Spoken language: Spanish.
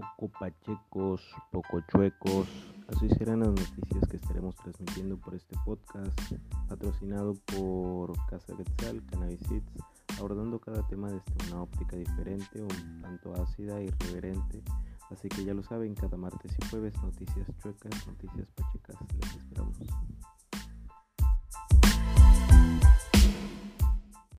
poco pachecos, poco chuecos. Así serán las noticias que estaremos transmitiendo por este podcast, patrocinado por Casa Quetzal, Cannabis abordando cada tema desde una óptica diferente, un tanto ácida y irreverente. Así que ya lo saben, cada martes y jueves noticias chuecas, noticias pachecas. Les esperamos.